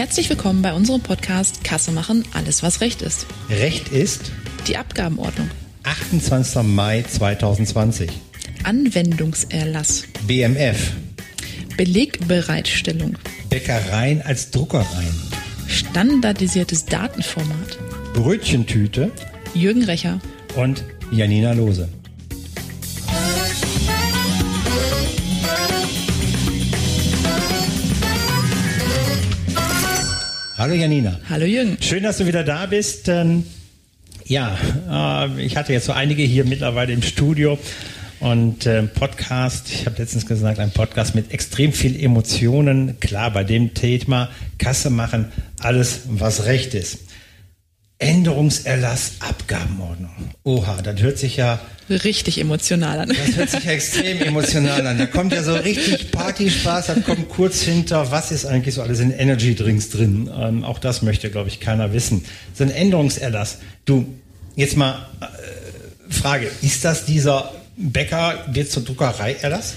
Herzlich willkommen bei unserem Podcast Kasse machen, alles was Recht ist. Recht ist Die Abgabenordnung. 28. Mai 2020. Anwendungserlass. BMF. Belegbereitstellung. Bäckereien als Druckereien. Standardisiertes Datenformat. Brötchentüte Jürgen Recher. und Janina Lose. Hallo Janina. Hallo Jürgen. Schön, dass du wieder da bist. Ähm, ja, äh, ich hatte jetzt so einige hier mittlerweile im Studio und äh, Podcast. Ich habe letztens gesagt, ein Podcast mit extrem viel Emotionen. Klar, bei dem Thema Kasse machen, alles, was recht ist. Änderungserlass, Abgabenordnung. Oha, das hört sich ja Richtig emotional an. das hört sich ja extrem emotional an. Da kommt ja so richtig Partyspaß, dann kommt kurz hinter, was ist eigentlich so alles in Energy Drinks drin? Ähm, auch das möchte, glaube ich, keiner wissen. So ein Änderungserlass. Du, jetzt mal äh, Frage, ist das dieser Bäcker wird zur Druckerei Erlass?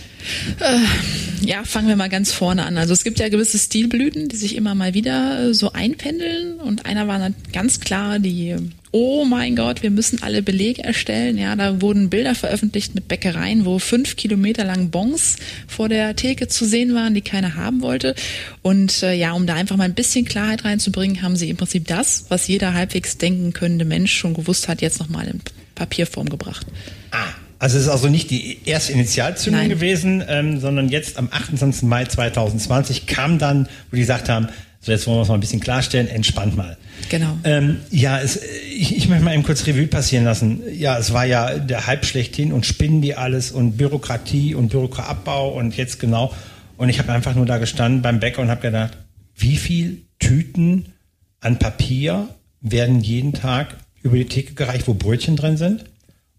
Ja, fangen wir mal ganz vorne an. Also es gibt ja gewisse Stilblüten, die sich immer mal wieder äh, so einpendeln. Und einer war ganz klar die, oh mein Gott, wir müssen alle Belege erstellen. Ja, da wurden Bilder veröffentlicht mit Bäckereien, wo fünf Kilometer lang Bons vor der Theke zu sehen waren, die keiner haben wollte. Und äh, ja, um da einfach mal ein bisschen Klarheit reinzubringen, haben sie im Prinzip das, was jeder halbwegs denken könnte Mensch schon gewusst hat, jetzt nochmal in Papierform gebracht. Ah, also es ist also nicht die erste Initialzündung Nein. gewesen, ähm, sondern jetzt am 28. Mai 2020 kam dann, wo die gesagt haben, so jetzt wollen wir es mal ein bisschen klarstellen, entspannt mal. Genau. Ähm, ja, es, ich, ich möchte mal eben kurz Revue passieren lassen. Ja, es war ja der Hype schlechthin und spinnen die alles und Bürokratie und Bürokratieabbau und jetzt genau. Und ich habe einfach nur da gestanden beim Bäcker und habe gedacht, wie viel Tüten an Papier werden jeden Tag über die Theke gereicht, wo Brötchen drin sind?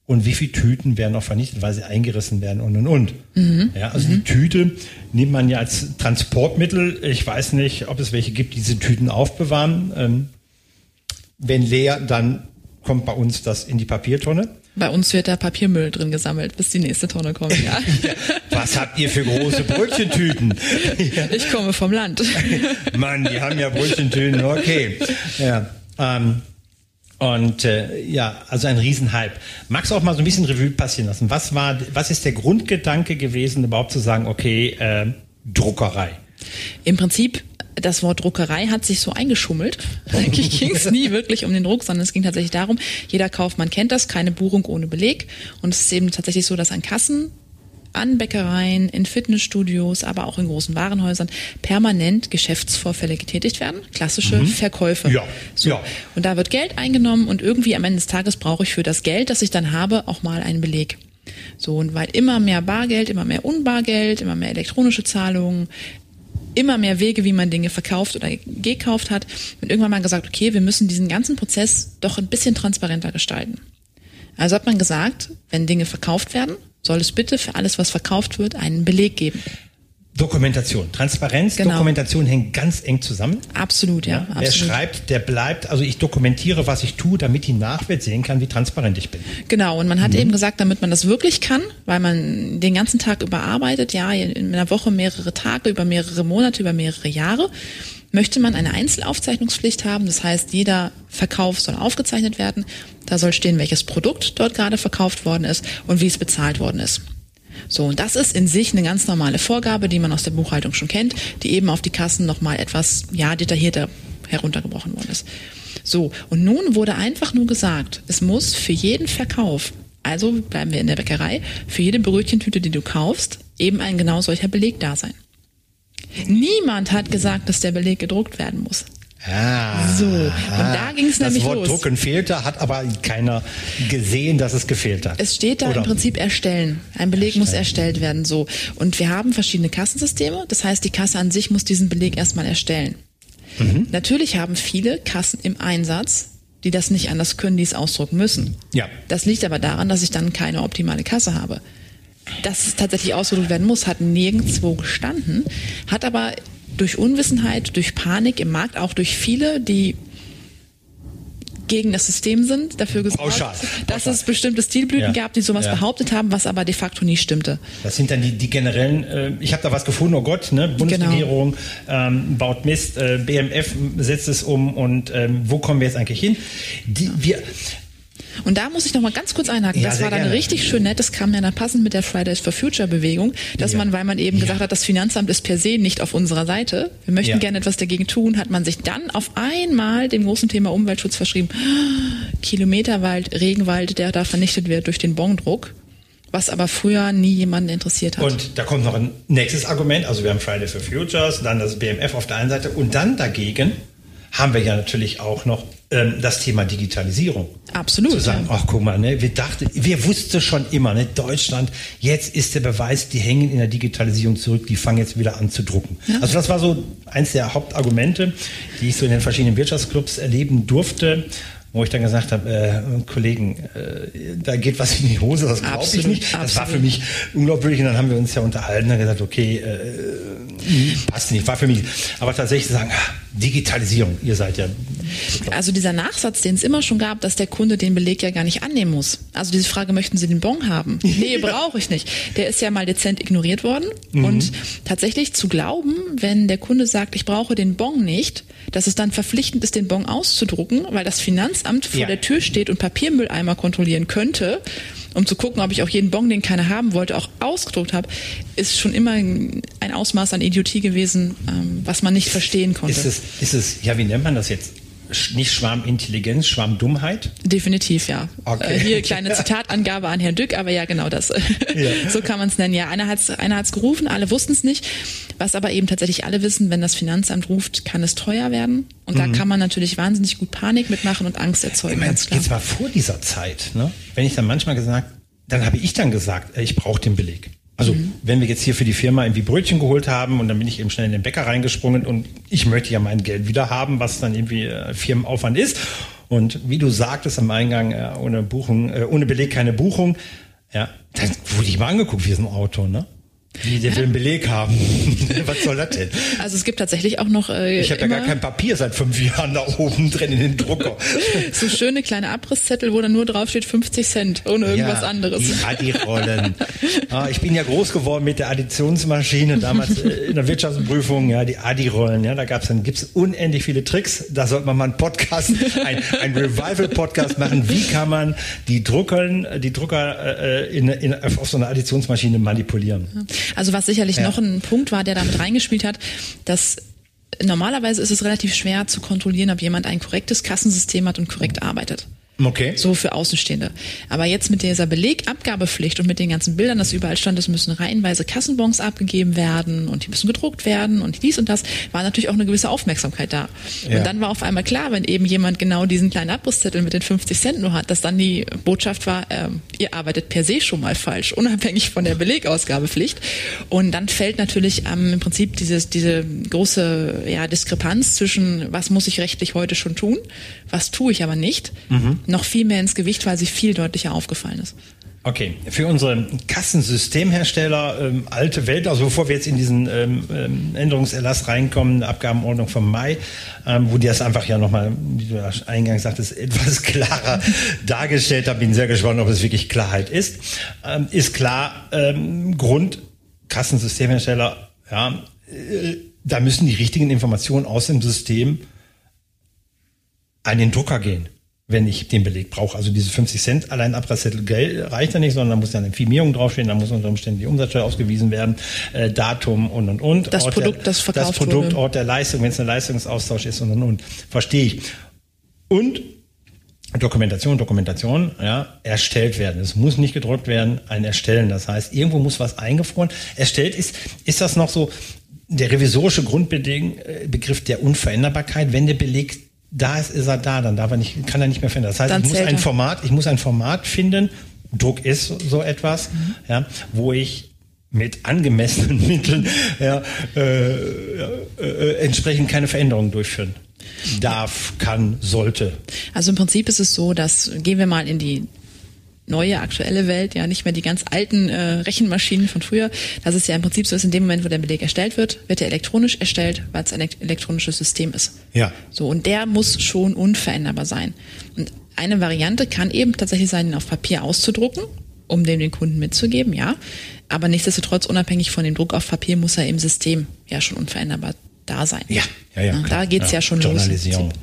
Und wie viele Tüten werden auch vernichtet, weil sie eingerissen werden und und und. Ja, also die Tüte nimmt man ja als Transportmittel. Ich weiß nicht, ob es welche gibt, die diese Tüten aufbewahren. Ähm, wenn leer, dann kommt bei uns das in die Papiertonne. Bei uns wird da Papiermüll drin gesammelt, bis die nächste Tonne kommt. Ja. Was habt ihr für große Brötchentüten? Ich komme vom Land. Mann, die haben ja Brötchentüten, okay. Ja, ähm, und äh, ja, also ein Riesenhype. Magst du auch mal so ein bisschen Revue passieren lassen? Was war, was ist der Grundgedanke gewesen, überhaupt zu sagen, okay, äh, Druckerei? Im Prinzip, das Wort Druckerei hat sich so eingeschummelt. Eigentlich ging es nie wirklich um den Druck, sondern es ging tatsächlich darum, jeder Kaufmann kennt das, keine Buchung ohne Beleg. Und es ist eben tatsächlich so, dass an Kassen an Bäckereien, in Fitnessstudios, aber auch in großen Warenhäusern permanent Geschäftsvorfälle getätigt werden. Klassische Verkäufe. Ja, So. ja. Und da wird Geld eingenommen und irgendwie am Ende des Tages brauche ich für das Geld, das ich dann habe, auch mal einen Beleg. So, und weil immer mehr Bargeld, immer mehr Unbargeld, immer mehr elektronische Zahlungen, immer mehr Wege, wie man Dinge verkauft oder gekauft hat, wird irgendwann mal gesagt, okay, wir müssen diesen ganzen Prozess doch ein bisschen transparenter gestalten. Also hat man gesagt, wenn Dinge verkauft werden, soll es bitte für alles, was verkauft wird, einen Beleg geben. Dokumentation. Transparenz, Genau. Dokumentation hängen ganz eng zusammen. Absolut, ja. Ja, wer absolut. schreibt, der bleibt. Also ich dokumentiere, was ich tue, damit die Nachwelt sehen kann, wie transparent ich bin. Genau, und man hat eben gesagt, damit man das wirklich kann, weil man den ganzen Tag überarbeitet, ja, in einer Woche mehrere Tage, über mehrere Monate, über mehrere Jahre, möchte man eine Einzelaufzeichnungspflicht haben. Das heißt, jeder Verkauf soll aufgezeichnet werden. Da soll stehen, welches Produkt dort gerade verkauft worden ist und wie es bezahlt worden ist. So, und das ist in sich eine ganz normale Vorgabe, die man aus der Buchhaltung schon kennt, die eben auf die Kassen nochmal etwas, ja, detaillierter heruntergebrochen worden ist. So, und nun wurde einfach nur gesagt, es muss für jeden Verkauf, also bleiben wir in der Bäckerei, für jede Brötchentüte, die du kaufst, eben ein genau solcher Beleg da sein. Niemand hat gesagt, dass der Beleg gedruckt werden muss. Ah, So, und da ging's das nämlich Wort los. Drucken fehlte, hat aber keiner gesehen, dass es gefehlt hat. Es steht da Oder? im Prinzip erstellen. Ein Beleg muss erstellt werden, so. Und wir haben verschiedene Kassensysteme. Das heißt, die Kasse an sich muss diesen Beleg erstmal erstellen. Mhm. Natürlich haben viele Kassen im Einsatz, die das nicht anders können, die es ausdrucken müssen. Ja. Das liegt aber daran, dass ich dann keine optimale Kasse habe. Dass es tatsächlich ausgedruckt werden muss, hat nirgendwo gestanden, hat aber durch Unwissenheit, durch Panik im Markt, auch durch viele, die gegen das System sind, dafür gesorgt, Pauschal. dass Pauschal. es bestimmte Stilblüten Ja. gab, die sowas Ja. behauptet haben, was aber de facto nie stimmte. Das sind dann die, die generellen, äh, ich habe da was gefunden, oh Gott, ne? Bundesregierung ähm, baut Mist, äh, BMF setzt es um und ähm, wo kommen wir jetzt eigentlich hin? Die, wir, Und da muss ich noch mal ganz kurz einhaken. Ja, das war dann gerne. richtig schön nett. Das kam ja dann passend mit der Fridays for Future Bewegung, dass Ja. man, weil man eben Ja. gesagt hat, das Finanzamt ist per se nicht auf unserer Seite. Wir möchten gerne etwas dagegen tun, hat man sich dann auf einmal dem großen Thema Umweltschutz verschrieben. Kilometerwald, Regenwald, der da vernichtet wird durch den Bongdruck. Was aber früher nie jemanden interessiert hat. Und da kommt noch ein nächstes Argument. Also wir haben Friday for Futures, dann das BMF auf der einen Seite und dann dagegen haben wir ja natürlich auch noch ähm, das Thema Digitalisierung. Absolut. Zu sagen, ja. ach guck mal, ne, wir dachten, wir wussten schon immer, ne, Deutschland, jetzt ist der Beweis, die hängen in der Digitalisierung zurück, die fangen jetzt wieder an zu drucken. Also das war so eins der Hauptargumente, die ich so in den verschiedenen Wirtschaftsclubs erleben durfte. Wo ich dann gesagt habe, äh, Kollegen, äh, da geht was in die Hose, das glaube ich nicht. Das war für mich unglaublich. Und dann haben wir uns ja unterhalten und gesagt, okay, äh, passt nicht, war für mich. Aber tatsächlich zu sagen, ah, Digitalisierung, ihr seid ja. Also dieser Nachsatz, den es immer schon gab, dass der Kunde den Beleg ja gar nicht annehmen muss. Also diese Frage, möchten Sie den Bon haben? Nee, brauche ich nicht. Der ist ja mal dezent ignoriert worden. Mhm. Und tatsächlich zu glauben, wenn der Kunde sagt, ich brauche den Bon nicht, dass es dann verpflichtend ist, den Bon auszudrucken, weil das Finanzamt vor Ja. der Tür steht und Papiermülleimer kontrollieren könnte, um zu gucken, ob ich auch jeden Bon, den keiner haben wollte, auch ausgedruckt habe, ist schon immer ein Ausmaß an Idiotie gewesen, ähm, was man nicht verstehen konnte. Ist es, ist es, ja, wie nennt man das jetzt? Nicht Schwarmintelligenz, Schwarmdummheit? Definitiv, ja. Okay. Äh, hier kleine Zitatangabe an Herrn Dück, aber ja, genau das. so kann man es nennen. Ja, einer hat es einer hat's gerufen, alle wussten es nicht. Was aber eben tatsächlich alle wissen, wenn das Finanzamt ruft, kann es teuer werden. Und da kann man natürlich wahnsinnig gut Panik mitmachen und Angst erzeugen, Ich meine, jetzt war vor dieser Zeit, ne? wenn ich dann manchmal gesagt, dann habe ich dann gesagt, äh, ich brauche den Beleg. Also Mhm. wenn wir jetzt hier für die Firma irgendwie Brötchen geholt haben und dann bin ich eben schnell in den Bäcker reingesprungen und ich möchte ja mein Geld wieder haben, was dann irgendwie äh, Firmenaufwand ist. Und wie du sagtest am Eingang, äh, ohne Buchung, äh, ohne Beleg keine Buchung, ja, dann wurde ich mal angeguckt wie so ein Auto, ne? Wie der will einen Beleg haben. Was soll das denn? Also es gibt tatsächlich auch noch äh, Ich habe ja gar kein Papier seit fünf Jahren da oben drin in den Drucker. so schöne kleine Abrisszettel, wo dann nur draufsteht 50 Cent, ohne irgendwas ja, anderes. Die Addi-Rollen. ah, ich bin ja groß geworden mit der Additionsmaschine, damals äh, in der Wirtschaftsprüfung, ja, die Addi-Rollen, ja, da gab's dann, gibt's unendlich viele Tricks. Da sollte man mal einen Podcast, ein, ein Revival-Podcast machen. Wie kann man die Druckern, die Drucker äh, in, in, auf so einer Additionsmaschine manipulieren? Also was sicherlich Ja. noch ein Punkt war, der damit reingespielt hat, dass normalerweise ist es relativ schwer zu kontrollieren, ob jemand ein korrektes Kassensystem hat und korrekt arbeitet. Okay. So für Außenstehende. Aber jetzt mit dieser Belegabgabepflicht und mit den ganzen Bildern, das überall stand, es müssen reihenweise Kassenbons abgegeben werden und die müssen gedruckt werden und dies und das, war natürlich auch eine gewisse Aufmerksamkeit da. Ja. Und dann war auf einmal klar, wenn eben jemand genau diesen kleinen Abrisszettel mit den 50 Cent nur hat, dass dann die Botschaft war, ähm, ihr arbeitet per se schon mal falsch, unabhängig von der Belegausgabepflicht. Und dann fällt natürlich ähm, im Prinzip dieses, diese große ja, Diskrepanz zwischen, was muss ich rechtlich heute schon tun, was tue ich aber nicht, noch viel mehr ins Gewicht, weil sie viel deutlicher aufgefallen ist. Okay, für unsere Kassensystemhersteller, ähm, alte Welt, also bevor wir jetzt in diesen ähm, ähm, Änderungserlass reinkommen, Abgabenordnung vom Mai, ähm, wo die das einfach ja nochmal, wie du ja eingangs sagtest, etwas klarer dargestellt haben, bin sehr gespannt, ob es wirklich Klarheit ist, ähm, ist klar, ähm, Grund Kassensystemhersteller, ja, äh, da müssen die richtigen Informationen aus dem System an den Drucker gehen, wenn ich den Beleg brauche. Also diese 50 Cent allein Abreißzettel reicht ja nicht, sondern da muss ja eine Firmierung draufstehen, da muss unter Umständen die Umsatzsteuer ausgewiesen werden, äh, Datum und und und. Das Ort Produkt, der, das verkauft Das Produkt, wurde. Ort der Leistung, wenn es ein Leistungsaustausch ist und und und. Verstehe ich. Und Dokumentation, Dokumentation, ja, erstellt werden. Es muss nicht gedruckt werden, ein Erstellen. Das heißt, irgendwo muss was eingefroren. Erstellt ist, ist das noch so der revisorische Grundbegriff der Unveränderbarkeit. Wenn der Beleg da ist, ist er da, dann darf er nicht, kann er nicht mehr verändern. Das heißt, Dann ich muss ein er. Format, ich muss ein Format finden. Druck ist so etwas, Mhm. ja, wo ich mit angemessenen Mitteln ja, äh, ja, äh, entsprechend keine Veränderungen durchführen darf, kann, sollte. Also im Prinzip ist es so, dass gehen wir mal in die neue, aktuelle Welt, ja nicht mehr die ganz alten äh, Rechenmaschinen von früher. Das ist ja im Prinzip so, dass in dem Moment, wo der Beleg erstellt wird, wird er elektronisch erstellt, weil es ein elektronisches System ist. Ja. So, und der muss schon unveränderbar sein. Und eine Variante kann eben tatsächlich sein, ihn auf Papier auszudrucken, um dem den Kunden mitzugeben, ja. Aber nichtsdestotrotz, unabhängig von dem Druck auf Papier, muss er im System ja schon unveränderbar da sein. Ja, ja, ja. Da klar. geht's ja, schon Journalisierung. los.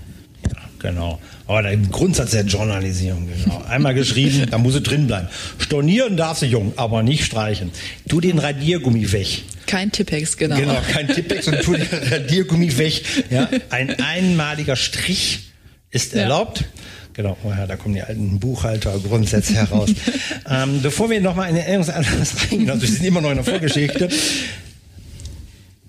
Genau. Aber der Grundsatz der Journalisierung, genau. Einmal geschrieben, da muss es drin bleiben. Stornieren darf sie jung, aber nicht streichen. Tu den Radiergummi weg. Kein Tippex, genau. Genau, kein Tippex und tu den Radiergummi weg. Ja, ein einmaliger Strich ist Ja. erlaubt. Genau, oh ja, da kommen die alten Buchhaltergrundsätze heraus. ähm, bevor wir nochmal in den Erinnerungsanlass reingehen, also wir sind immer noch in der Vorgeschichte.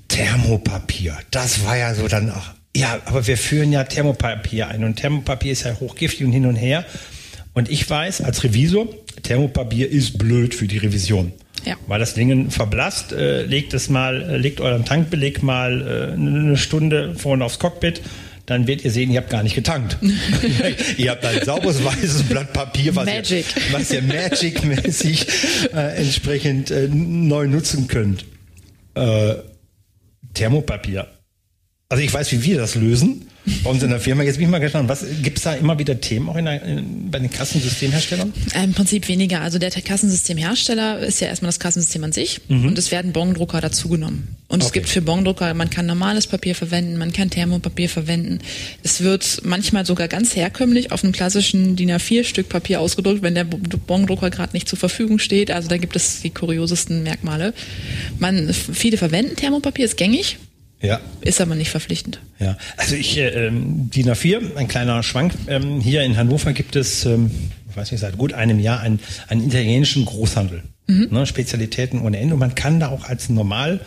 Thermopapier, das war ja so dann auch. Ja, aber wir führen ja Thermopapier ein und Thermopapier ist ja hochgiftig und hin und her. Und ich weiß als Revisor, Thermopapier ist blöd für die Revision. Ja. Weil das Ding verblasst, äh, legt es mal, äh, legt euren Tankbeleg mal äh, eine Stunde vorne aufs Cockpit, dann werdet ihr sehen, ihr habt gar nicht getankt. ihr habt ein sauberes weißes Blatt Papier, was Magic. ihr, was ihr Magic-mäßig äh, entsprechend äh, neu nutzen könnt. Äh, Thermopapier. Also ich weiß, wie wir das lösen bei uns in der Firma. Jetzt bin ich mal gespannt, was gibt es da immer wieder Themen auch in der, in, bei den Kassensystemherstellern? Äh, Im Prinzip weniger. Also der Kassensystemhersteller ist ja erstmal das Kassensystem an sich und es werden Bongdrucker dazugenommen. Und es Okay. gibt für Bongdrucker, man kann normales Papier verwenden, man kann Thermopapier verwenden. Es wird manchmal sogar ganz herkömmlich auf einem klassischen DIN A4-Stück Papier ausgedruckt, wenn der Bo- Bongdrucker gerade nicht zur Verfügung steht. Also da gibt es die kuriosesten Merkmale. Man, viele verwenden Thermopapier, ist gängig, Ja. ist aber nicht verpflichtend. Ja, also ich, äh, ähm, DIN A4, ein kleiner Schwank. Ähm, hier in Hannover gibt es, ähm, ich weiß nicht, seit gut einem Jahr einen, einen italienischen Großhandel. Ne, Spezialitäten ohne Ende. Und man kann da auch als normal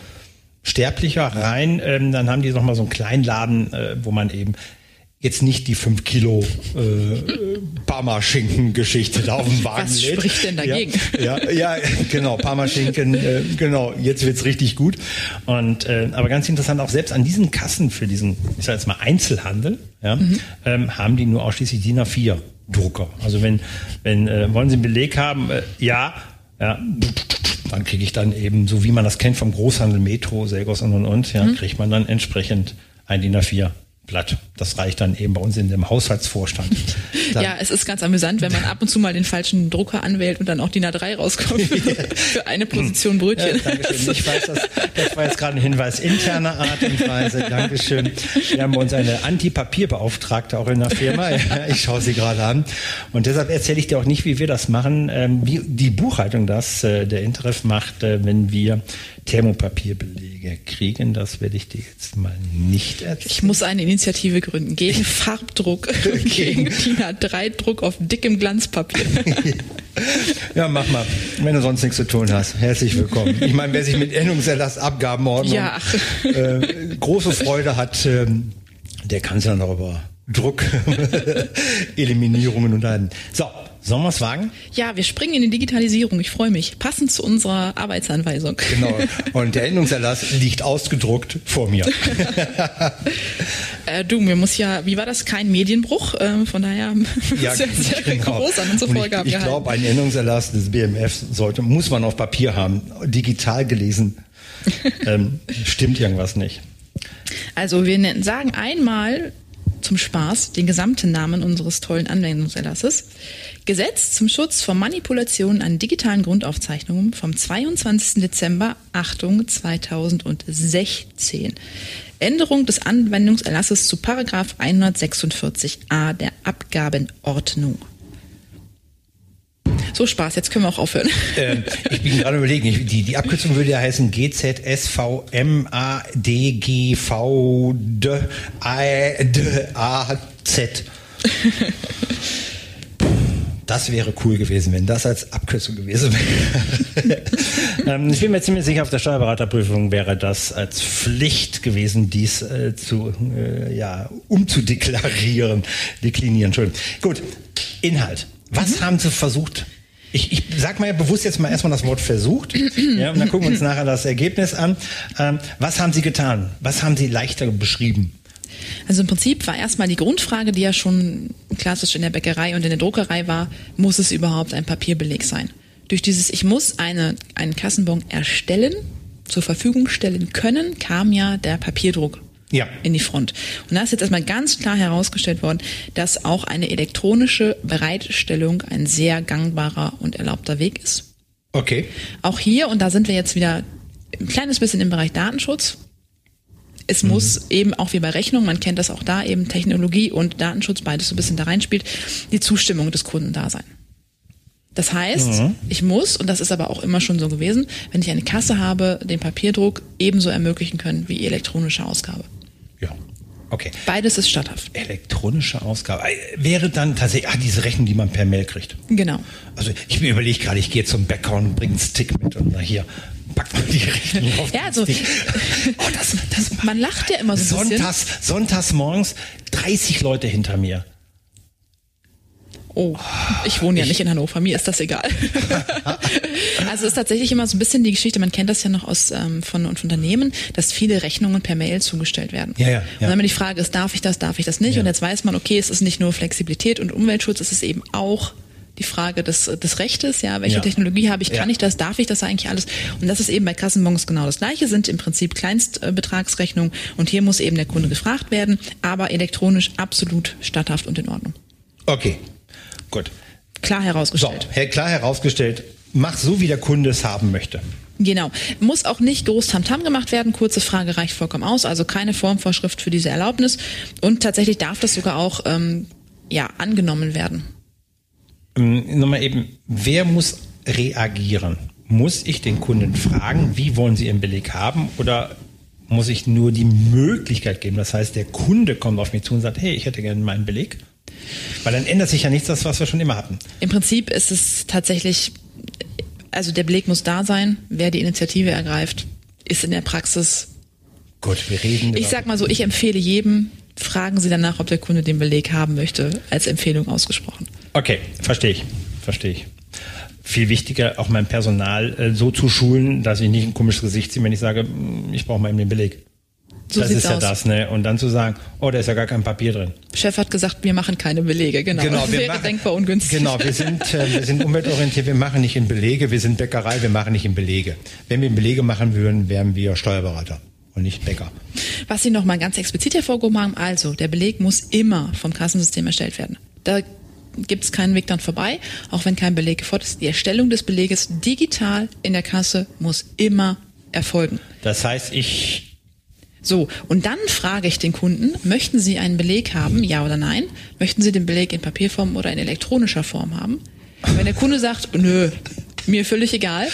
Sterblicher rein, ähm, dann haben die noch mal so einen kleinen Laden, äh, wo man eben jetzt nicht die 5 Kilo äh, Parma-Schinken-Geschichte da auf dem Wagen Was lädt. spricht denn dagegen? Ja, ja, ja genau, Parmaschinken, äh, genau, jetzt wird's richtig gut. Und äh, aber ganz interessant, auch selbst an diesen Kassen für diesen, ich sag jetzt mal Einzelhandel, ja, ähm, haben die nur ausschließlich DIN A4 Drucker. Also wenn, wenn äh, wollen Sie einen Beleg haben, äh, ja, ja, dann kriege ich dann eben, so wie man das kennt vom Großhandel, Metro, Selgos und und und, ja, kriegt man dann entsprechend ein DIN A4 Blatt. Das reicht dann eben bei uns in dem Haushaltsvorstand. Dann, ja, es ist ganz amüsant, wenn man ab und zu mal den falschen Drucker anwählt und dann auch DIN A3 rauskommt für eine Position Brötchen. Ja, Dankeschön. Ich weiß, das, das war jetzt gerade ein Hinweis interner Art und Weise. Dankeschön. Wir haben bei uns eine Anti-Papierbeauftragte auch in der Firma. Ich schaue sie gerade an. Und deshalb erzähle ich dir auch nicht, wie wir das machen, ähm, wie die Buchhaltung das, äh, der Interef macht, äh, wenn wir Thermopapierbelege kriegen. Das werde ich dir jetzt mal nicht erzählen. Ich muss eine Initiative gründen gegen Farbdruck, gegen DIN A3-Druck auf dickem Glanzpapier. Ja, mach mal, wenn du sonst nichts zu tun hast. Herzlich willkommen. Ich meine, wer sich mit Änderungserlass, Abgabenordnung Ja. äh, große Freude hat, ähm, der kann sich dann auch über Druck, Eliminierungen unterhalten. So, sollen wir es wagen? Ja, wir springen in die Digitalisierung. Ich freue mich. Passend zu unserer Arbeitsanweisung. Genau. Und der Änderungserlass liegt ausgedruckt vor mir. Äh, du, mir muss ja, wie war das? Kein Medienbruch. Ähm, von daher Ja, sehr, sehr genau. groß an unsere Und Vorgaben Ich, ich glaube, ein Änderungserlass des BMF sollte, muss man auf Papier haben. Digital gelesen ähm, stimmt irgendwas nicht. Also wir nennen, sagen einmal zum Spaß den gesamten Namen unseres tollen Anwendungserlasses. Gesetz zum Schutz vor Manipulationen an digitalen Grundaufzeichnungen vom 22. Dezember, Achtung, 2016. Änderung des Anwendungserlasses zu Paragraph 146a der Abgabenordnung. So Spaß, jetzt können wir auch aufhören. Ähm, ich bin gerade überlegen, ich, die, die Abkürzung würde ja heißen GZSVMADGVDAZ. Das wäre cool gewesen, wenn das als Abkürzung gewesen wäre. ähm, ich bin mir ziemlich sicher, auf der Steuerberaterprüfung wäre das als Pflicht gewesen, dies äh, zu, äh, ja, umzudeklarieren, deklinieren. Entschuldigung. Gut, Inhalt. Was haben Sie versucht? Ich, ich sag mal bewusst jetzt mal erstmal das Wort versucht. ja, und dann gucken wir uns nachher das Ergebnis an. Ähm, was haben Sie getan? Was haben Sie leichter beschrieben? Also im Prinzip war erstmal die Grundfrage, die ja schon klassisch in der Bäckerei und in der Druckerei war, muss es überhaupt ein Papierbeleg sein? Durch dieses Ich muss eine, einen Kassenbon erstellen, zur Verfügung stellen können, kam ja der Papierdruck Ja. in die Front. Und da ist jetzt erstmal ganz klar herausgestellt worden, dass auch eine elektronische Bereitstellung ein sehr gangbarer und erlaubter Weg ist. Okay. Auch hier, und da sind wir jetzt wieder ein kleines bisschen im Bereich Datenschutz. Es muss eben auch wie bei Rechnung, man kennt das auch da, eben Technologie und Datenschutz, beides so ein bisschen da reinspielt, die Zustimmung des Kunden da sein. Das heißt, ich muss, und das ist aber auch immer schon so gewesen, wenn ich eine Kasse habe, den Papierdruck ebenso ermöglichen können wie elektronische Ausgabe. Ja. Okay. Beides ist statthaft. Elektronische Ausgabe. Äh, Wäre dann tatsächlich, ah, diese Rechnung, die man per Mail kriegt. Genau. Also ich mir überlege gerade, ich gehe zum Bäcker und bringe einen Stick mit und na hier, pack mal die Rechnung auf Ja, also. Oh, das, das man lacht ja immer so ein bisschen. Sonntags, sonntags morgens 30 Leute hinter mir. Oh, ich wohne ja nicht in Hannover, mir ist das egal. also es ist tatsächlich immer so ein bisschen die Geschichte, man kennt das ja noch aus ähm, von, von Unternehmen, dass viele Rechnungen per Mail zugestellt werden. Ja, ja, Und ja. dann immer die Frage ist, darf ich das, darf ich das nicht? Ja. Und jetzt weiß man, okay, es ist nicht nur Flexibilität und Umweltschutz, es ist eben auch die Frage des, des Rechtes, ja, welche Ja. Technologie habe ich, kann Ja. ich das, darf ich das eigentlich alles? Und das ist eben bei Kassenbons genau das Gleiche, sind im Prinzip Kleinstbetragsrechnungen und hier muss eben der Kunde gefragt werden, aber elektronisch absolut statthaft und in Ordnung. Okay, gut. Klar So, herausgestellt. her- klar herausgestellt, mach so, wie der Kunde es haben möchte. Genau. Muss auch nicht groß Tamtam gemacht werden. Kurze Frage reicht vollkommen aus. Also keine Formvorschrift für diese Erlaubnis. Und tatsächlich darf das sogar auch ähm, ja, angenommen werden. Ähm, Nochmal eben, wer muss reagieren? Muss ich den Kunden fragen, wie wollen sie ihren Beleg haben oder muss ich nur die Möglichkeit geben? Das heißt, der Kunde kommt auf mich zu und sagt, hey, ich hätte gerne meinen Beleg. Weil dann ändert sich ja nichts, das, was wir schon immer hatten. Im Prinzip ist es tatsächlich, also der Beleg muss da sein. Wer die Initiative ergreift, ist in der Praxis. Gut, wir reden. Ich sag mal so, ich empfehle jedem, fragen Sie danach, ob der Kunde den Beleg haben möchte, als Empfehlung ausgesprochen. Okay, verstehe ich. Verstehe ich. Viel wichtiger, auch mein Personal äh, so zu schulen, dass ich nicht ein komisches Gesicht ziehe, wenn ich sage, "Mm, ich brauche mal eben den Beleg. So das ist ja aus. das, ne? Und dann zu sagen, oh, da ist ja gar kein Papier drin. Chef hat gesagt, wir machen keine Belege. Genau. das wir wäre machen- denkbar ungünstig. Genau, wir sind, äh, wir sind umweltorientiert, wir machen nicht in Belege, wir sind Bäckerei, wir machen nicht in Belege. Wenn wir in Belege machen würden, wären wir Steuerberater und nicht Bäcker. Was Sie nochmal ganz explizit hervorgehoben haben, also der Beleg muss immer vom Kassensystem erstellt werden. Da gibt es keinen Weg dran vorbei, auch wenn kein Beleg gefordert ist. Die Erstellung des Beleges digital in der Kasse muss immer erfolgen. Das heißt, ich, So, und dann frage ich den Kunden, möchten Sie einen Beleg haben, ja oder nein? Möchten Sie den Beleg in Papierform oder in elektronischer Form haben? Wenn der Kunde sagt, nö, mir völlig egal,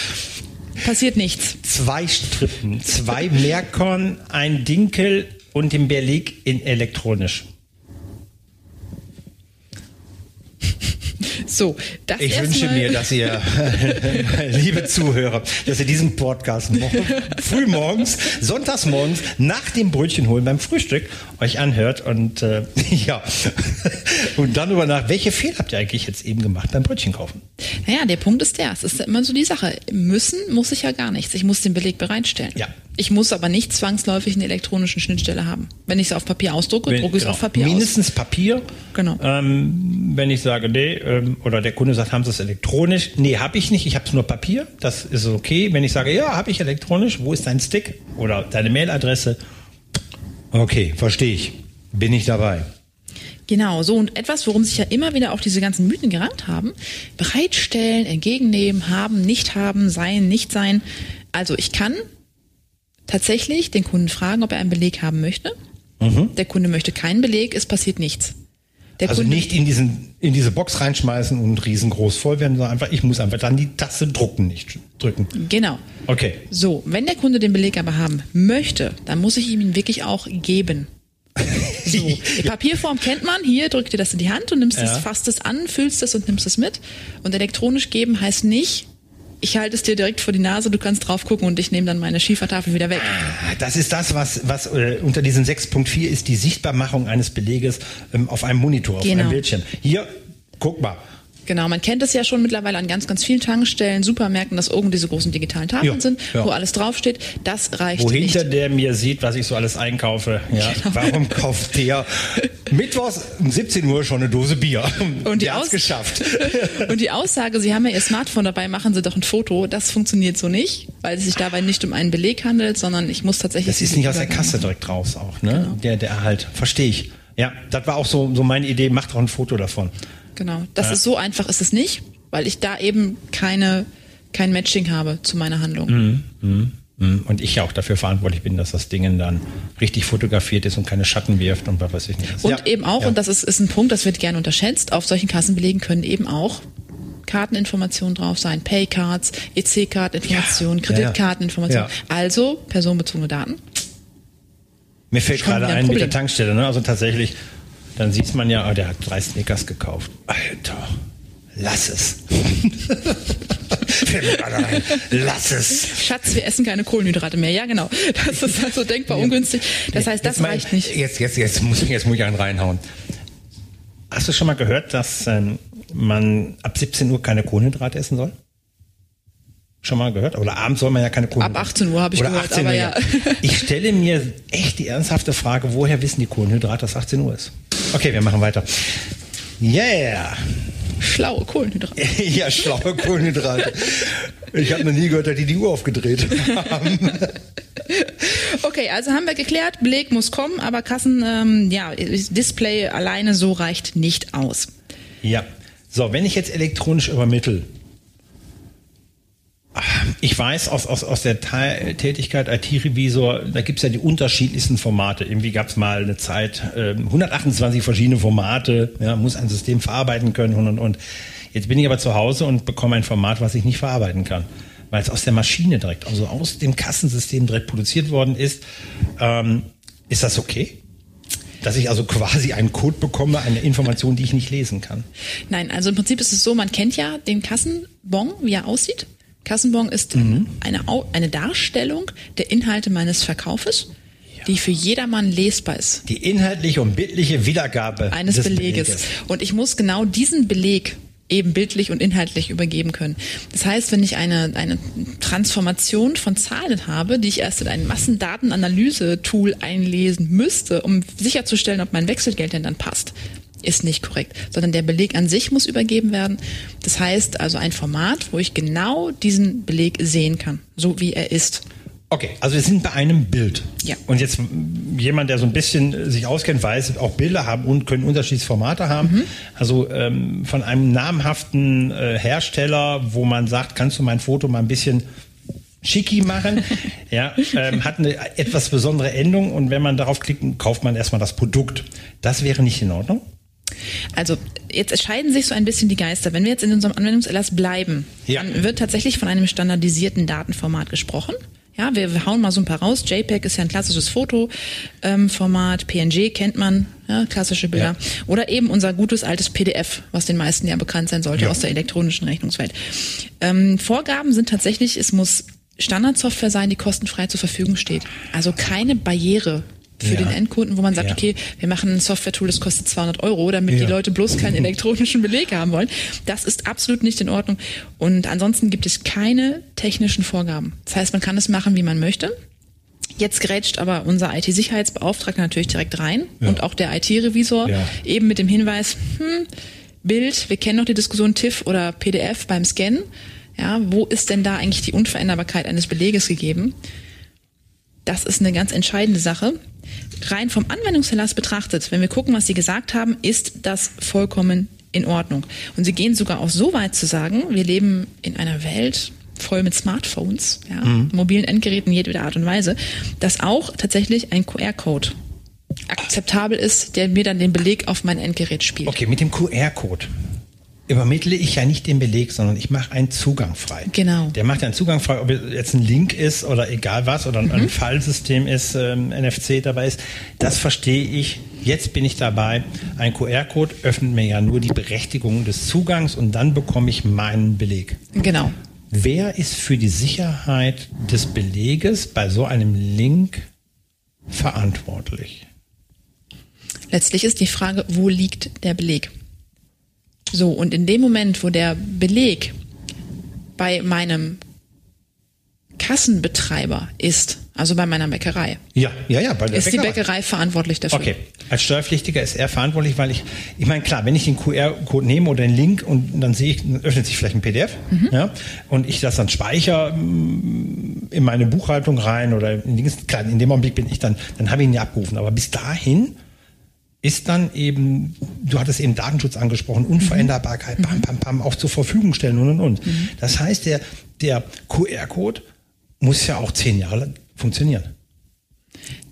passiert nichts. zwei Strippen, zwei Meerkorn, ein Dinkel und den Beleg in elektronisch. So, das Ich wünsche mir, dass ihr, liebe Zuhörer, dass ihr diesen Podcast morgen, früh morgens, sonntags morgens, nach dem Brötchen holen beim Frühstück euch anhört und äh, ja und dann über nach, welche Fehler habt ihr eigentlich jetzt eben gemacht beim Brötchen kaufen? Naja, der Punkt ist der, es ist immer so die Sache. Müssen muss ich ja gar nichts. Ich muss den Beleg bereitstellen. Ja. Ich muss aber nicht zwangsläufig eine elektronische Schnittstelle haben. Wenn ich es auf Papier ausdrucke, drucke ich es genau, auf Papier aus. Mindestens Papier. Genau. Ähm, wenn ich sage, nee, ähm, oder der Kunde sagt, haben Sie es elektronisch? Nee, habe ich nicht, ich habe es nur Papier. Das ist okay. Wenn ich sage, ja, habe ich elektronisch, wo ist dein Stick oder deine Mailadresse? Okay, verstehe ich. Bin ich dabei. Genau, so und etwas, worum sich ja immer wieder auch diese ganzen Mythen gerannt haben. Bereitstellen, entgegennehmen, haben, nicht haben, sein, nicht sein. Also ich kann tatsächlich den Kunden fragen, ob er einen Beleg haben möchte. Der Kunde möchte keinen Beleg, es passiert nichts. Der Also Kunde, nicht in, diesen, in diese Box reinschmeißen und riesengroß voll werden, sondern einfach, ich muss einfach dann die Taste drucken, nicht drücken. Genau. Okay. So, wenn der Kunde den Beleg aber haben möchte, dann muss ich ihm ihn wirklich auch geben. So, die Papierform kennt man. Hier drück dir das in die Hand und nimmst Ja. es, fasst es an, füllst es und nimmst es mit. Und elektronisch geben heißt nicht, ich halte es dir direkt vor die Nase, du kannst drauf gucken und ich nehme dann meine Schiefertafel wieder weg. Das ist das, was, was äh, unter diesen 6.4 ist, die Sichtbarmachung eines Beleges ähm, auf einem Monitor, auf Genau. einem Bildschirm. Hier, guck mal. Genau, man kennt es ja schon mittlerweile an ganz, ganz vielen Tankstellen, Supermärkten, dass oben diese großen digitalen Tafeln Ja, sind, ja. wo alles draufsteht. Das reicht Wo nicht. hinter der mir sieht, was ich so alles einkaufe. Ja. Genau. Warum kauft der mittwochs um 17 Uhr schon eine Dose Bier? Und die hat's geschafft. Und die Aussage, Sie haben ja Ihr Smartphone dabei, machen Sie doch ein Foto, das funktioniert so nicht, weil es sich dabei nicht um einen Beleg handelt, sondern ich muss tatsächlich. Das ist nicht aus der Kasse direkt raus auch, ne? Genau. Der, der halt, verstehe ich. Ja, das war auch so, so meine Idee, macht doch ein Foto davon. Genau. Das Ja. ist so einfach ist es nicht, weil ich da eben keine, kein Matching habe zu meiner Handlung. Mhm. Und ich ja auch dafür verantwortlich bin, dass das Ding dann richtig fotografiert ist und keine Schatten wirft und was weiß ich nicht. Und Ja. eben auch, Ja. und das ist, ist ein Punkt, das wird gerne unterschätzt, auf solchen Kassenbelegen können eben auch Karteninformationen drauf sein, Paycards, EC-Karteninformationen, Ja. Kreditkarteninformationen, also personenbezogene Daten. Mir fällt Schon gerade ein ein mit der Tankstelle, ne? Also tatsächlich, dann sieht man ja, ah, der hat drei Snickers gekauft. Alter, lass es. Lass es. Schatz, wir essen keine Kohlenhydrate mehr. Ja, genau. Das ist also denkbar ungünstig. Das heißt, das Jetzt reicht nicht. Jetzt, jetzt, jetzt muss ich, jetzt muss ich einen reinhauen. Hast du schon mal gehört, dass ähm, man ab 17 Uhr keine Kohlenhydrate essen soll? Schon mal gehört? Oder abends soll man ja keine Kohlenhydrate. Ab 18 Uhr habe ich Oder gehört, 18 aber Uhr, ja. Ich stelle mir echt die ernsthafte Frage, woher wissen die Kohlenhydrate, dass 18 Uhr ist? Okay, wir machen weiter. Yeah! Schlaue Kohlenhydrate. ja, schlaue Kohlenhydrate. Ich habe noch nie gehört, dass die die Uhr aufgedreht haben. Okay, also haben wir geklärt, Beleg muss kommen, aber Kassen, ähm, ja, Display alleine so reicht nicht aus. Ja. So, wenn ich jetzt elektronisch übermittel, ich weiß aus, aus, aus der Teil Tätigkeit IT-Revisor, da gibt's ja die unterschiedlichsten Formate. Irgendwie gab's mal eine Zeit, ähm, 128 verschiedene Formate, ja, muss ein System verarbeiten können und und und. Jetzt bin ich aber zu Hause und bekomme ein Format, was ich nicht verarbeiten kann, weil es aus der Maschine direkt, also aus dem Kassensystem direkt produziert worden ist. Ähm, ist das okay? Dass ich also quasi einen Code bekomme, eine Information, die ich nicht lesen kann. Nein, also im Prinzip ist es so, man kennt ja den Kassenbon, wie er aussieht. Kassenbon ist Mhm. eine, eine Darstellung der Inhalte meines Verkaufes, die für jedermann lesbar ist. Die inhaltliche und bildliche Wiedergabe eines des Beleges. Und ich muss genau diesen Beleg eben bildlich und inhaltlich übergeben können. Das heißt, wenn ich eine, eine Transformation von Zahlen habe, die ich erst in ein Massendatenanalyse-Tool einlesen müsste, um sicherzustellen, ob mein Wechselgeld denn dann passt, ist nicht korrekt, sondern der Beleg an sich muss übergeben werden. Das heißt also ein Format, wo ich genau diesen Beleg sehen kann, so wie er ist. Okay, also wir sind bei einem Bild. Ja. Und jetzt jemand, der so ein bisschen äh, sich auskennt, weiß, auch Bilder haben und können unterschiedliche Formate haben. Mhm. Also ähm, von einem namhaften äh, Hersteller, wo man sagt, kannst du mein Foto mal ein bisschen schicki machen, ja, ähm, hat eine etwas besondere Endung und wenn man darauf klickt, kauft man erstmal das Produkt. Das wäre nicht in Ordnung. Also jetzt scheiden sich so ein bisschen die Geister. Wenn wir jetzt in unserem Anwendungserlass bleiben, Ja. dann wird tatsächlich von einem standardisierten Datenformat gesprochen. Ja, wir, hauen mal so ein paar raus. JPEG ist ja ein klassisches Fotoformat. PNG kennt man, ja, klassische Bilder. Oder eben unser gutes altes PDF, was den meisten ja bekannt sein sollte Ja. aus der elektronischen Rechnungswelt. Ähm, Vorgaben sind tatsächlich, es muss Standardsoftware sein, die kostenfrei zur Verfügung steht. Also keine Barriere für Ja. den Endkunden, wo man sagt, Ja. okay, wir machen ein Software-Tool, das kostet 200 Euro, damit Ja. die Leute bloß keinen elektronischen Beleg haben wollen. Das ist absolut nicht in Ordnung. Und ansonsten gibt es keine technischen Vorgaben. Das heißt, man kann es machen, wie man möchte. Jetzt grätscht aber unser IT-Sicherheitsbeauftragter natürlich direkt rein und auch der IT-Revisor eben mit dem Hinweis, hm, Bild, wir kennen noch die Diskussion TIFF oder PDF beim Scannen. Ja, wo ist denn da eigentlich die Unveränderbarkeit eines Beleges gegeben? Das ist eine ganz entscheidende Sache. Rein vom Anwendungserlass betrachtet, wenn wir gucken, was Sie gesagt haben, ist das vollkommen in Ordnung. Und Sie gehen sogar auch so weit zu sagen, wir leben in einer Welt voll mit Smartphones, ja, mobilen Endgeräten jeder Art und Weise, dass auch tatsächlich ein QR-Code akzeptabel ist, der mir dann den Beleg auf mein Endgerät spielt. Okay, mit dem QR-Code übermittle ich ja nicht den Beleg, sondern ich mache einen Zugang frei. Genau. Der macht einen Zugang frei, ob es jetzt ein Link ist oder egal was oder ein, ein Fallsystem ist, ähm, NFC dabei ist. Das verstehe ich. Jetzt bin ich dabei. Ein QR-Code öffnet mir ja nur die Berechtigung des Zugangs und dann bekomme ich meinen Beleg. Genau. Wer ist für die Sicherheit des Beleges bei so einem Link verantwortlich? Letztlich ist die Frage, wo liegt der Beleg? So, und in dem Moment, wo der Beleg bei meinem Kassenbetreiber ist, also bei meiner Bäckerei, Ja, ja, ja, bei der ist die Bäckerei verantwortlich dafür. Okay, als Steuerpflichtiger ist er verantwortlich, weil ich, ich meine, klar, wenn ich den QR-Code nehme oder den Link und dann sehe ich, dann öffnet sich vielleicht ein PDF, Mhm. ja, und ich das dann speichere mm, in meine Buchhaltung rein oder in Dings, klar, in dem Augenblick bin ich dann, dann habe ich ihn ja abgerufen. Aber bis dahin ist dann eben, du hattest eben Datenschutz angesprochen, Unveränderbarkeit, pam, pam, pam, auch zur Verfügung stellen und und und. Das heißt, der, der QR-Code muss ja auch zehn Jahre lang funktionieren.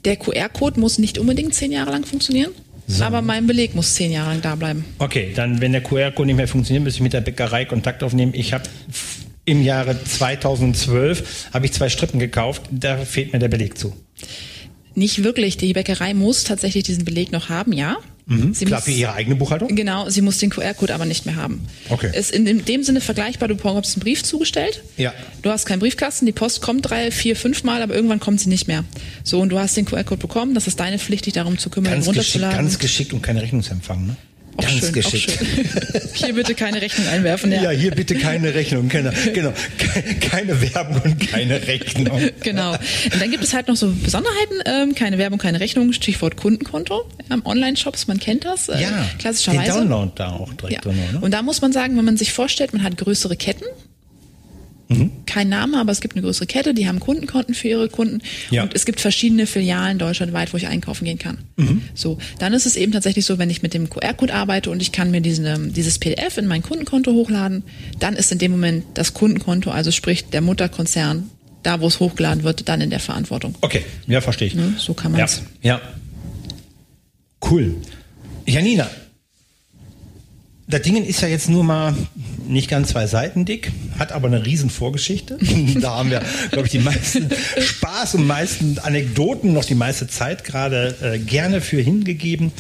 Der QR-Code muss nicht unbedingt zehn Jahre lang funktionieren, So. aber mein Beleg muss zehn Jahre lang da bleiben. Okay, dann, wenn der QR-Code nicht mehr funktioniert, muss ich mit der Bäckerei Kontakt aufnehmen. Ich habe im Jahre 2012 habe ich zwei Strippen gekauft, da fehlt mir der Beleg zu. Nicht wirklich. Die Bäckerei muss tatsächlich diesen Beleg noch haben, ja. Sie Mhm. Klar, muss, für ihre eigene Buchhaltung? Genau, sie muss den QR-Code aber nicht mehr haben. Okay. Ist in dem, dem Sinne vergleichbar, du bekommst einen Brief zugestellt. Ja. Du hast keinen Briefkasten, die Post kommt drei, vier, fünf Mal, aber irgendwann kommt sie nicht mehr. So, und du hast den QR-Code bekommen, das ist deine Pflicht, dich darum zu kümmern, Ganz ihn geschickt, runterzuladen. ganz geschickt und keine Rechnungsempfang, ne? Auch ganz schön, geschickt. Hier bitte keine Rechnung einwerfen. Ja. Ja, hier bitte keine Rechnung, genau, genau. Ke- keine Werbung und keine Rechnung. Genau. Und dann gibt es halt noch so Besonderheiten, ähm, keine Werbung, keine Rechnung, Stichwort Kundenkonto. Ähm, Online-Shops, man kennt das äh, Ja, den klassischerweise. Download da auch direkt Ja. drin, ne? Und da muss man sagen, wenn man sich vorstellt, man hat größere Ketten, Mhm. kein Name, aber es gibt eine größere Kette, die haben Kundenkonten für ihre Kunden Ja. und es gibt verschiedene Filialen deutschlandweit, wo ich einkaufen gehen kann. Mhm. So, dann ist es eben tatsächlich so, wenn ich mit dem QR-Code arbeite und ich kann mir diesen, dieses PDF in mein Kundenkonto hochladen, dann ist in dem Moment das Kundenkonto, also sprich der Mutterkonzern, da wo es hochgeladen wird, dann in der Verantwortung. Okay, ja, verstehe ich. Ne, so kann Ja, man's. ja. Cool. Janina, das Ding ist ja jetzt nur mal nicht ganz zwei Seiten dick, hat aber eine riesen Vorgeschichte. da haben wir, glaube ich, die meisten Spaß und meisten Anekdoten noch die meiste Zeit gerade äh, gerne für hingegeben.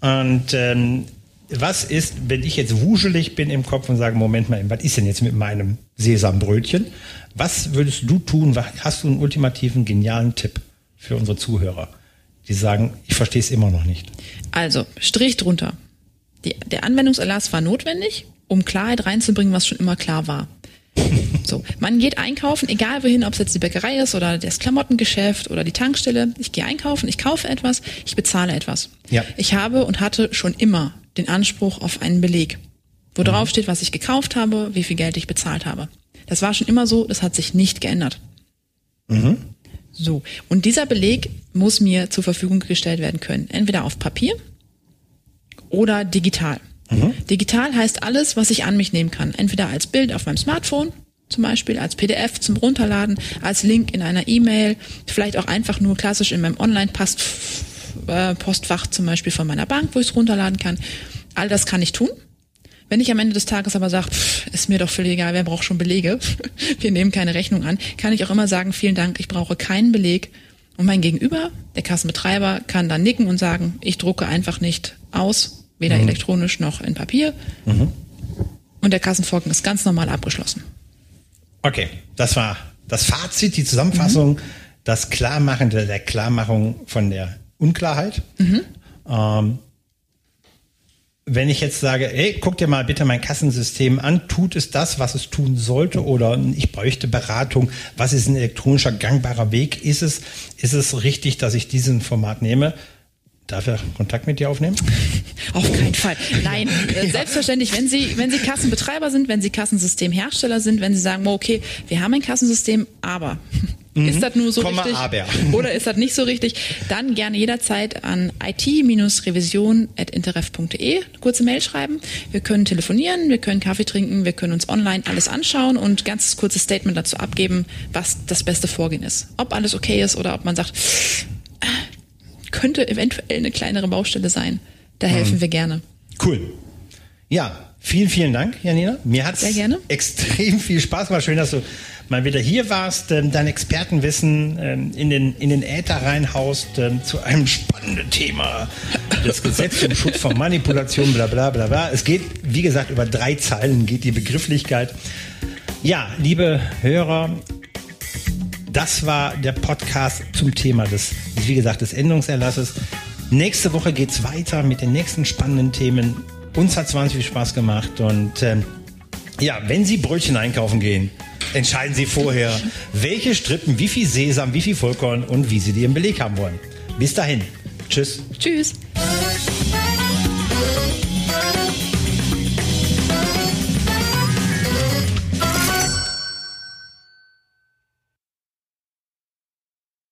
Und ähm, was ist, wenn ich jetzt wuschelig bin im Kopf und sage, Moment mal, was ist denn jetzt mit meinem Sesambrötchen? Was würdest du tun? Was- Hast du einen ultimativen, genialen Tipp für unsere Zuhörer, die sagen, ich verstehe es immer noch nicht? Also, Strich drunter. Die, der Anwendungserlass war notwendig, um Klarheit reinzubringen, was schon immer klar war. So, man geht einkaufen, egal wohin, ob es jetzt die Bäckerei ist oder das Klamottengeschäft oder die Tankstelle. Ich gehe einkaufen, ich kaufe etwas, ich bezahle etwas. Ja. Ich habe und hatte schon immer den Anspruch auf einen Beleg, wo drauf steht, was ich gekauft habe, wie viel Geld ich bezahlt habe. Das war schon immer so, das hat sich nicht geändert. So, und dieser Beleg muss mir zur Verfügung gestellt werden können. Entweder auf Papier oder digital. Digital heißt alles, was ich an mich nehmen kann. Entweder als Bild auf meinem Smartphone, zum Beispiel als PDF zum Runterladen, als Link in einer E-Mail, vielleicht auch einfach nur klassisch in meinem Online-Postfach zum Beispiel von meiner Bank, wo ich es runterladen kann. All das kann ich tun. Wenn ich am Ende des Tages aber sage, pff, ist mir doch völlig egal, wer braucht schon Belege, wir nehmen keine Rechnung an, kann ich auch immer sagen, vielen Dank, ich brauche keinen Beleg. Und mein Gegenüber, der Kassenbetreiber, kann dann nicken und sagen, ich drucke einfach nicht aus, weder elektronisch noch in Papier. Und der Kassenvorgang ist ganz normal abgeschlossen. Okay, das war das Fazit, die Zusammenfassung, das Klarmachen der, der Klarmachung von der Unklarheit. Ähm, wenn ich jetzt sage, ey, guck dir mal bitte mein Kassensystem an, tut es das, was es tun sollte, oder ich bräuchte Beratung, was ist ein elektronischer gangbarer Weg? Ist es, ist es richtig, dass ich diesen Format nehme? Darf er Kontakt mit dir aufnehmen? Auf keinen Fall. Nein, äh, selbstverständlich, wenn Sie, wenn Sie Kassenbetreiber sind, wenn Sie Kassensystemhersteller sind, wenn Sie sagen, okay, wir haben ein Kassensystem, aber ist das nur so Komma, richtig? aber. Oder ist das nicht so richtig? Dann gerne jederzeit an it-revision.interref.de kurze Mail schreiben. Wir können telefonieren, wir können Kaffee trinken, wir können uns online alles anschauen und ganz kurzes Statement dazu abgeben, was das beste Vorgehen ist. Ob alles okay ist oder ob man sagt, könnte eventuell eine kleinere Baustelle sein. Da helfen wir gerne. Cool. Ja, vielen, vielen Dank, Janina. Mir hat Sehr es gerne. extrem viel Spaß gemacht. Schön, dass du mal wieder hier warst, ähm, dein Expertenwissen ähm, in, den, in den Äther reinhaust ähm, zu einem spannenden Thema. Das Gesetz zum Schutz von Manipulation, bla bla bla bla. Es geht, wie gesagt, über drei Zeilen geht die Begrifflichkeit. Ja, liebe Hörer, das war der Podcast zum Thema des, wie gesagt, des Änderungserlasses. Nächste Woche geht's weiter mit den nächsten spannenden Themen. Uns hat es wahnsinnig viel Spaß gemacht und ähm, ja, wenn Sie Brötchen einkaufen gehen, entscheiden Sie vorher, welche Strippen, wie viel Sesam, wie viel Vollkorn und wie Sie die im Beleg haben wollen. Bis dahin. Tschüss. Tschüss.